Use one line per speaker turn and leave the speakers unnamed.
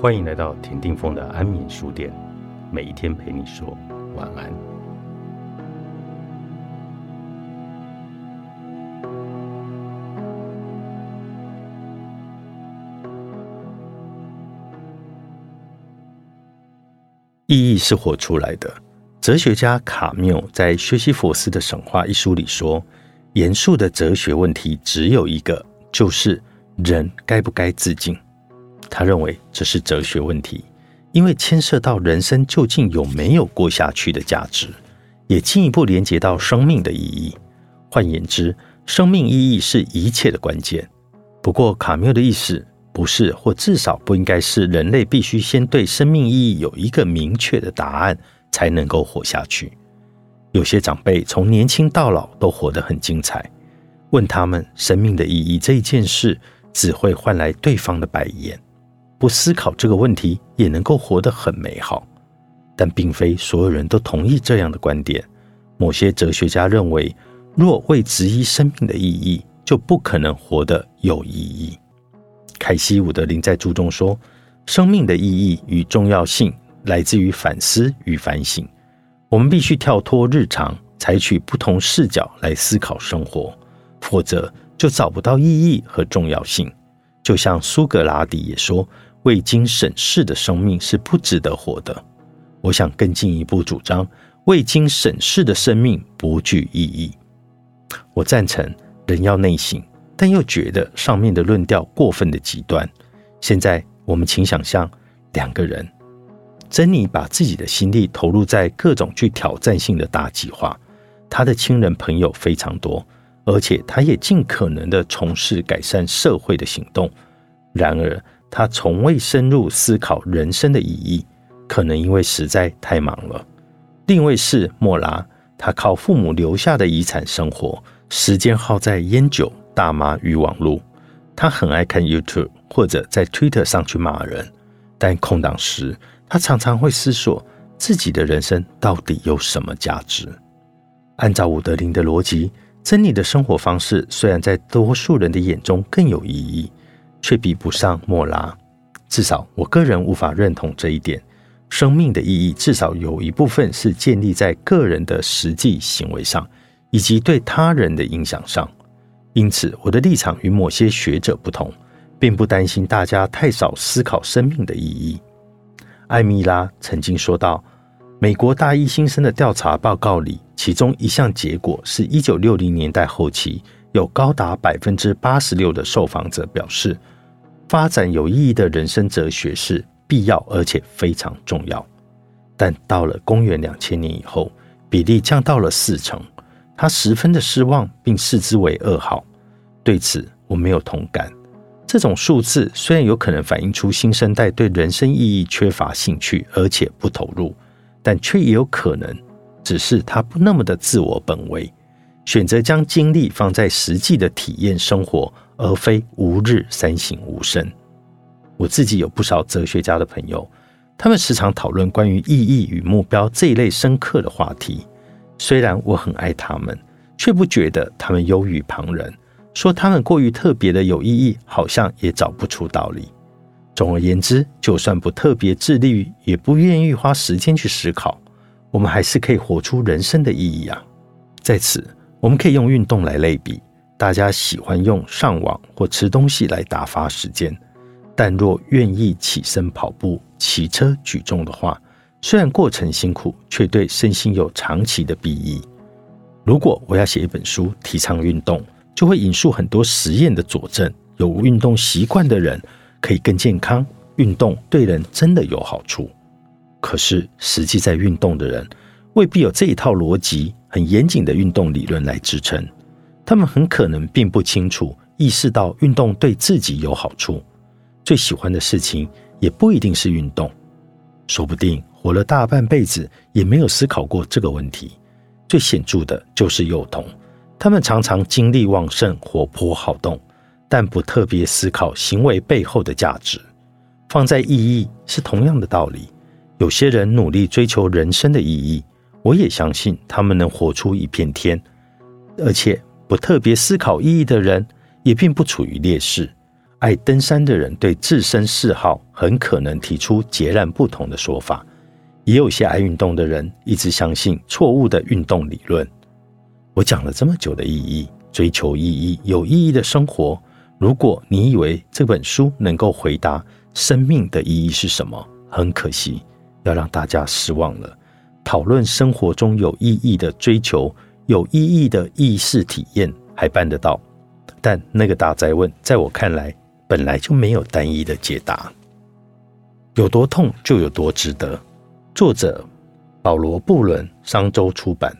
欢迎来到田定峰的安眠书店，每一天陪你说晚安。意义是活出来的。哲学家卡缪在《学习佛斯的神话》一书里说：“严肃的哲学问题只有一个，就是人该不该自尽。”他认为这是哲学问题，因为牵涉到人生究竟有没有过下去的价值，也进一步连接到生命的意义。换言之，生命意义是一切的关键。不过，卡缪的意思不是，或至少不应该是，人类必须先对生命意义有一个明确的答案，才能够活下去。有些长辈从年轻到老都活得很精彩，问他们生命的意义这一件事，只会换来对方的白眼。不思考这个问题也能够活得很美好，但并非所有人都同意这样的观点。某些哲学家认为，若未质疑生命的意义，就不可能活得有意义。凯西·伍德林在注中说：“生命的意义与重要性来自于反思与反省。我们必须跳脱日常，采取不同视角来思考生活，否则就找不到意义和重要性。”就像苏格拉底也说。未经审视的生命是不值得活的。我想更进一步主张，未经审视的生命不具意义。我赞成人要内省，但又觉得上面的论调过分的极端。现在我们请想象两个人，珍妮把自己的心力投入在各种具挑战性的大计划，她的亲人朋友非常多，而且她也尽可能的从事改善社会的行动。然而，他从未深入思考人生的意义，可能因为实在太忙了。另一位是莫拉，他靠父母留下的遗产生活，时间耗在烟酒、大麻与网络。他很爱看 YouTube 或者在 Twitter 上去骂人，但空档时，他常常会思索自己的人生到底有什么价值。按照伍德林的逻辑，珍妮的生活方式虽然在多数人的眼中更有意义。却比不上莫拉，至少我个人无法认同这一点。生命的意义至少有一部分是建立在个人的实际行为上，以及对他人的影响上。因此，我的立场与某些学者不同，并不担心大家太少思考生命的意义。艾米拉曾经说到，美国大一新生的调查报告里，其中一项结果是一九六零年代后期。有高达百分之八十六的受访者表示，发展有意义的人生哲学是必要而且非常重要。但到了公元两千年以后，比例降到了四成，他十分的失望，并视之为噩耗。对此，我没有同感。这种数字虽然有可能反映出新生代对人生意义缺乏兴趣，而且不投入，但却也有可能只是他不那么的自我本位。选择将精力放在实际的体验生活，而非吾日三省吾身。我自己有不少哲学家的朋友，他们时常讨论关于意义与目标这一类深刻的话题。虽然我很爱他们，却不觉得他们优于旁人。说他们过于特别的有意义，好像也找不出道理。总而言之，就算不特别致力，也不愿意花时间去思考，我们还是可以活出人生的意义啊！在此。我们可以用运动来类比，大家喜欢用上网或吃东西来打发时间，但若愿意起身跑步、骑车、举重的话，虽然过程辛苦，却对身心有长期的裨益。如果我要写一本书提倡运动，就会引述很多实验的佐证，有运动习惯的人可以更健康，运动对人真的有好处。可是实际在运动的人未必有这一套逻辑。很严谨的运动理论来支撑，他们很可能并不清楚意识到运动对自己有好处。最喜欢的事情也不一定是运动，说不定活了大半辈子也没有思考过这个问题。最显著的就是幼童，他们常常精力旺盛、活泼好动，但不特别思考行为背后的价值。放在意义是同样的道理。有些人努力追求人生的意义。我也相信他们能活出一片天，而且不特别思考意义的人也并不处于劣势。爱登山的人对自身嗜好很可能提出截然不同的说法。也有些爱运动的人一直相信错误的运动理论。我讲了这么久的意义，追求意义、有意义的生活。如果你以为这本书能够回答生命的意义是什么，很可惜，要让大家失望了。讨论生活中有意义的追求、有意义的意识体验还办得到，但那个大灾问，在我看来本来就没有单一的解答。有多痛就有多值得。作者：保罗·布伦，商周出版。